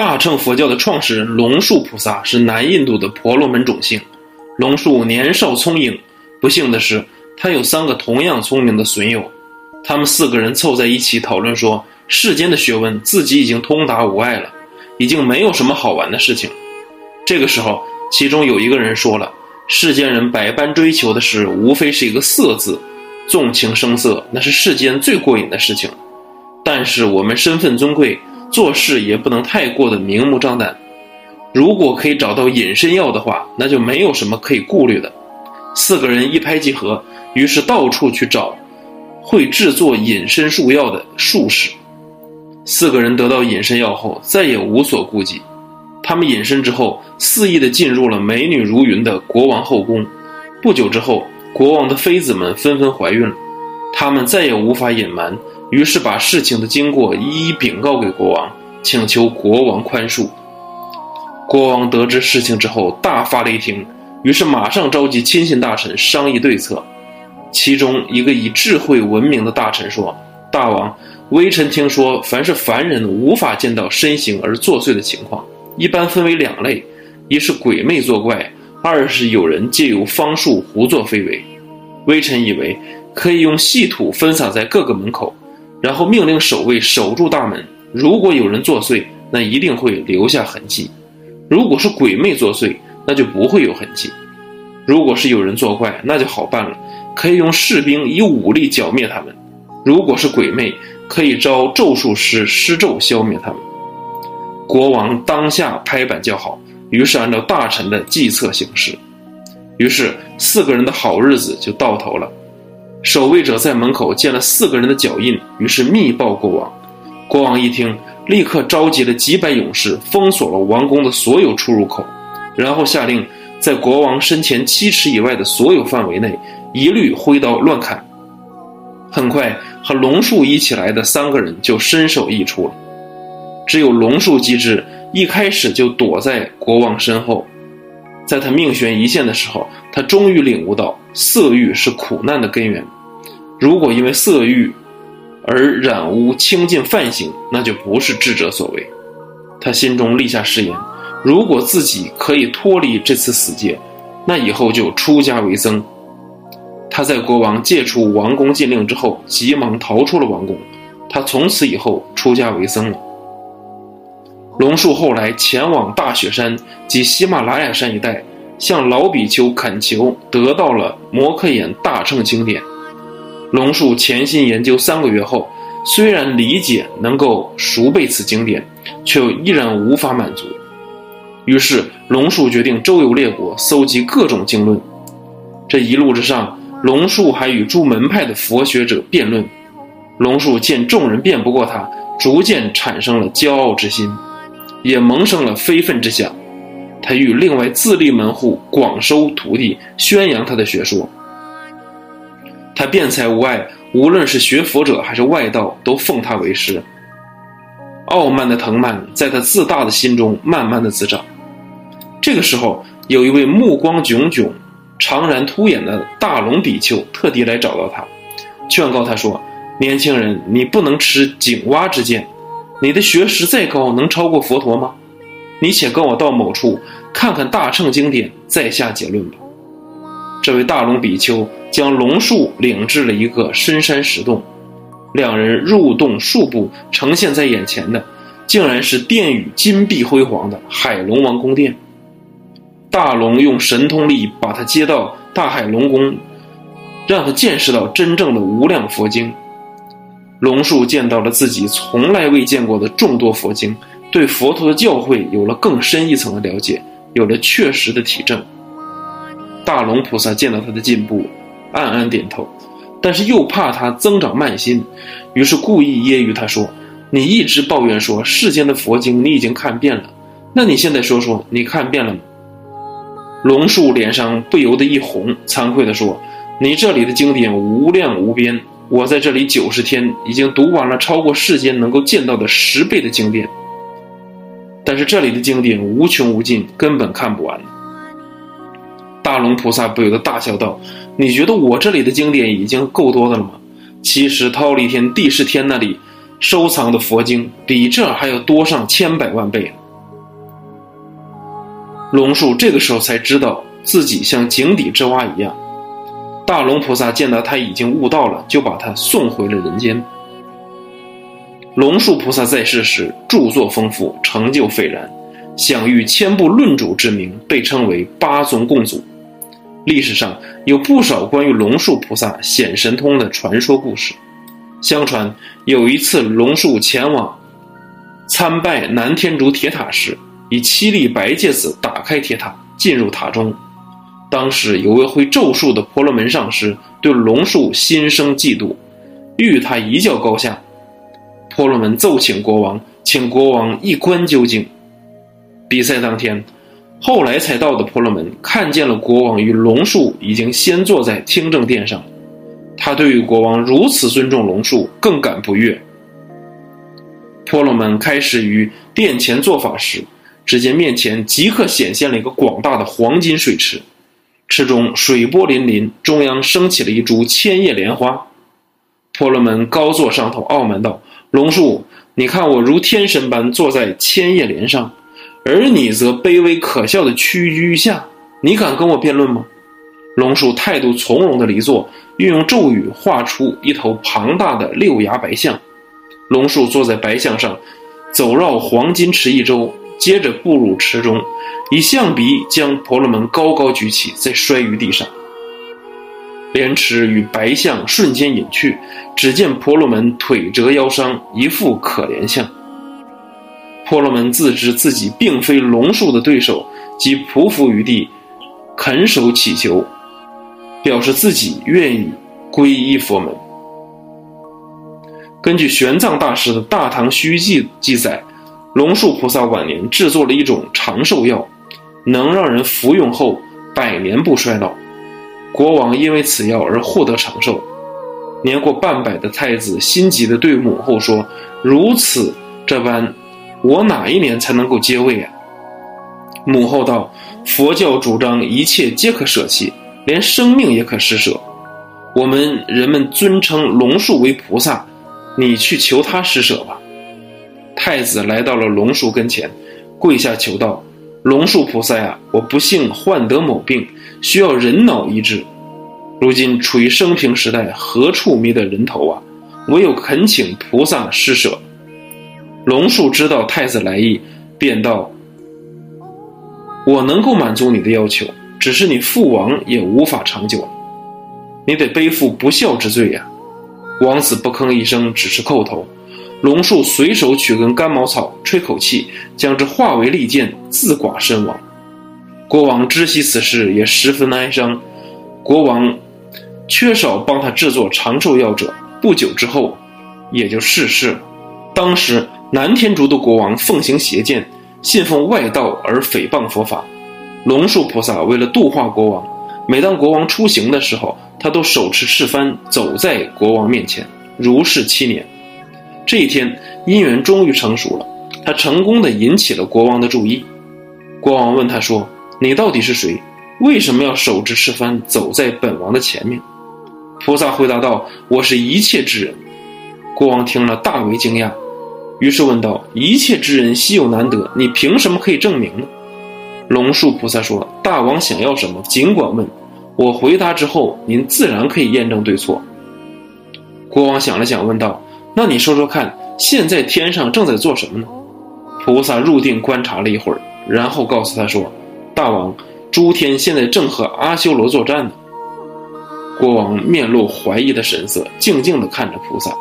大乘佛教的创始人龙树菩萨是南印度的婆罗门种姓。龙树年少聪颖，不幸的是，他有三个同样聪明的损友。他们四个人凑在一起讨论说，世间的学问自己已经通达无碍了，已经没有什么好玩的事情。这个时候，其中有一个人说了：“世间人百般追求的事，无非是一个色字，纵情声色，那是世间最过瘾的事情。但是我们身份尊贵。”做事也不能太过的明目张胆。如果可以找到隐身药的话，那就没有什么可以顾虑的。四个人一拍即合，于是到处去找会制作隐身术药的术士。四个人得到隐身药后，再也无所顾忌。他们隐身之后，肆意地进入了美女如云的国王后宫。不久之后，国王的妃子们纷纷怀孕了，他们再也无法隐瞒。于是把事情的经过一一禀告给国王，请求国王宽恕。国王得知事情之后大发雷霆，于是马上召集亲信大臣商议对策。其中一个以智慧闻名的大臣说：“大王，微臣听说，凡是凡人无法见到身形而作祟的情况，一般分为两类：一是鬼魅作怪，二是有人借由方术胡作非为。微臣以为可以用细土分撒在各个门口。”然后命令守卫守住大门，如果有人作祟，那一定会留下痕迹；如果是鬼魅作祟，那就不会有痕迹；如果是有人作怪，那就好办了，可以用士兵以武力剿灭他们；如果是鬼魅，可以招咒术师施咒消灭他们。国王当下拍板叫好，于是按照大臣的计策行事，于是四个人的好日子就到头了。守卫者在门口见了四个人的脚印，于是密报国王。国王一听，立刻召集了几百勇士，封锁了王宫的所有出入口，然后下令在国王身前七尺以外的所有范围内，一律挥刀乱砍。很快，和龙树一起来的三个人就身首异处了。只有龙树机智，一开始就躲在国王身后。在他命悬一线的时候，他终于领悟到色欲是苦难的根源。如果因为色欲而染污清净梵行，那就不是智者所为。他心中立下誓言：如果自己可以脱离这次死劫，那以后就出家为僧。他在国王解除王宫禁令之后，急忙逃出了王宫。他从此以后出家为僧了。龙树后来前往大雪山及喜马拉雅山一带，向老比丘恳求，得到了摩诃衍大乘经典。龙树潜心研究三个月后，虽然理解能够熟背此经典，却依然无法满足。于是龙树决定周游列国，搜集各种经论。这一路之上，龙树还与诸门派的佛学者辩论。龙树见众人辩不过他，逐渐产生了骄傲之心。也萌生了非分之想，他欲另外自立门户，广收徒弟，宣扬他的学说。他辩才无碍，无论是学佛者还是外道，都奉他为师。傲慢的藤蔓在他自大的心中慢慢的滋长。这个时候，有一位目光炯炯、长髯突眼的大龙比丘特地来找到他，劝告他说：“年轻人，你不能持井蛙之见。”你的学识再高，能超过佛陀吗？你且跟我到某处看看大乘经典，再下结论吧。这位大龙比丘将龙树领至了一个深山石洞，两人入洞数步，呈现在眼前的，竟然是殿宇金碧辉煌的海龙王宫殿。大龙用神通力把他接到大海龙宫，让他见识到真正的无量佛经。龙树见到了自己从来未见过的众多佛经，对佛陀的教诲有了更深一层的了解，有了确实的体证。大龙菩萨见到他的进步，暗暗点头，但是又怕他增长慢心，于是故意揶揄他说：“你一直抱怨说世间的佛经你已经看遍了，那你现在说说你看遍了吗？”龙树脸上不由得一红，惭愧地说：“你这里的经典无量无边。”我在这里九十天，已经读完了超过世间能够见到的十倍的经典。但是这里的经典无穷无尽，根本看不完。大龙菩萨不由得大笑道：“你觉得我这里的经典已经够多的了吗？其实忉利天、地释天那里收藏的佛经，比这还要多上千百万倍。龙树这个时候才知道自己像井底之蛙一样。大龙菩萨见到他已经悟道了，就把他送回了人间。龙树菩萨在世时著作丰富，成就斐然，享誉千部论主之名，被称为八宗共祖。历史上有不少关于龙树菩萨显神通的传说故事。相传有一次，龙树前往参拜南天竺铁塔时，以七粒白芥子打开铁塔，进入塔中。当时有位会咒术的婆罗门上师对龙树心生嫉妒，欲与他一较高下。婆罗门奏请国王，请国王一观究竟。比赛当天，后来才到的婆罗门看见了国王与龙树已经先坐在听政殿上，他对于国王如此尊重龙树，更感不悦。婆罗门开始于殿前做法时，只见面前即刻显现了一个广大的黄金水池。池中水波粼粼，中央升起了一株千叶莲花。婆罗门高坐上头，傲慢道：“龙树，你看我如天神般坐在千叶莲上，而你则卑微可笑的屈居下，你敢跟我辩论吗？”龙树态度从容的离座，运用咒语画出一头庞大的六牙白象。龙树坐在白象上，走绕黄金池一周，接着步入池中。以象鼻将婆罗门高高举起，再摔于地上。莲池与白象瞬间隐去，只见婆罗门腿折腰伤，一副可怜相。婆罗门自知自己并非龙树的对手，即匍匐于地，恳首乞求，表示自己愿意皈依佛门。根据玄奘大师的《大唐西域记》记载，龙树菩萨晚年制作了一种长寿药。能让人服用后百年不衰老，国王因为此药而获得长寿。年过半百的太子心急地对母后说：“如此这般，我哪一年才能够接位啊？”母后道：“佛教主张一切皆可舍弃，连生命也可施舍。我们人们尊称龙树为菩萨，你去求他施舍吧。”太子来到了龙树跟前，跪下求道。龙树菩萨呀，我不幸患得某病，需要人脑医治。如今处于生平时代，何处觅得人头啊？唯有恳请菩萨施舍。龙树知道太子来意，便道：“我能够满足你的要求，只是你父王也无法长久了，你得背负不孝之罪呀。”王子不吭一声，只是叩头。龙树随手取根干毛草，吹口气，将之化为利剑，自剐身亡。国王知悉此事，也十分哀伤。国王缺少帮他制作长寿药者，不久之后也就逝世了。当时南天竺的国王奉行邪见，信奉外道而诽谤佛法。龙树菩萨为了度化国王，每当国王出行的时候，他都手持赤幡走在国王面前，如是七年。这一天，姻缘终于成熟了，他成功的引起了国王的注意。国王问他说：“你到底是谁？为什么要手执赤幡走在本王的前面？”菩萨回答道：“我是一切之人。”国王听了大为惊讶，于是问道：“一切之人稀有难得，你凭什么可以证明呢？”龙树菩萨说：“大王想要什么，尽管问，我回答之后，您自然可以验证对错。”国王想了想，问道。那你说说看，现在天上正在做什么呢？菩萨入定观察了一会儿，然后告诉他说：“大王，诸天现在正和阿修罗作战呢。”国王面露怀疑的神色，静静地看着菩萨。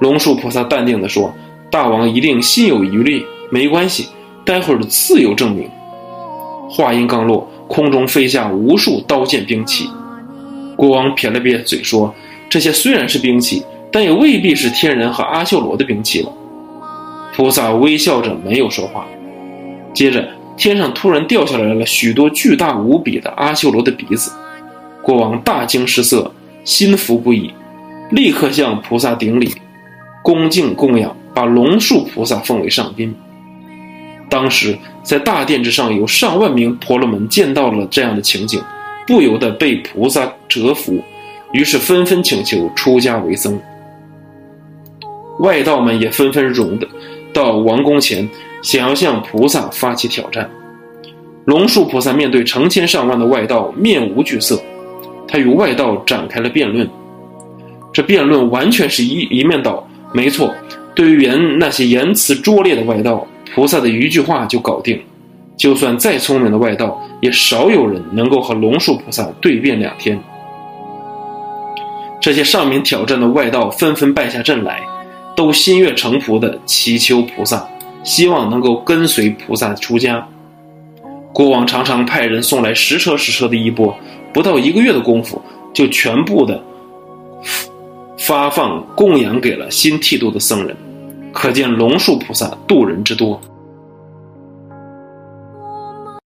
龙树菩萨淡定地说：“大王一定心有余力，没关系，待会儿自有证明。”话音刚落，空中飞下无数刀剑兵器。国王撇了撇嘴说：“这些虽然是兵器。”但也未必是天人和阿修罗的兵器了。菩萨微笑着没有说话。接着，天上突然掉下来了许多巨大无比的阿修罗的鼻子。国王大惊失色，心服不已，立刻向菩萨顶礼，恭敬供养，把龙树菩萨奉为上宾。当时，在大殿之上有上万名婆罗门见到了这样的情景，不由得被菩萨折服，于是纷纷请求出家为僧。外道们也纷纷涌的到王宫前，想要向菩萨发起挑战。龙树菩萨面对成千上万的外道，面无惧色，他与外道展开了辩论。这辩论完全是一一面倒，没错。对于言那些言辞拙劣的外道，菩萨的一句话就搞定。就算再聪明的外道，也少有人能够和龙树菩萨对辩两天。这些上面挑战的外道纷纷败下阵来，都心悦诚服地祈求菩萨，希望能够跟随菩萨出家。国王常常派人送来十车十车的衣钵，不到一个月的功夫，就全部的发放供养给了新剃度的僧人，可见龙树菩萨度人之多。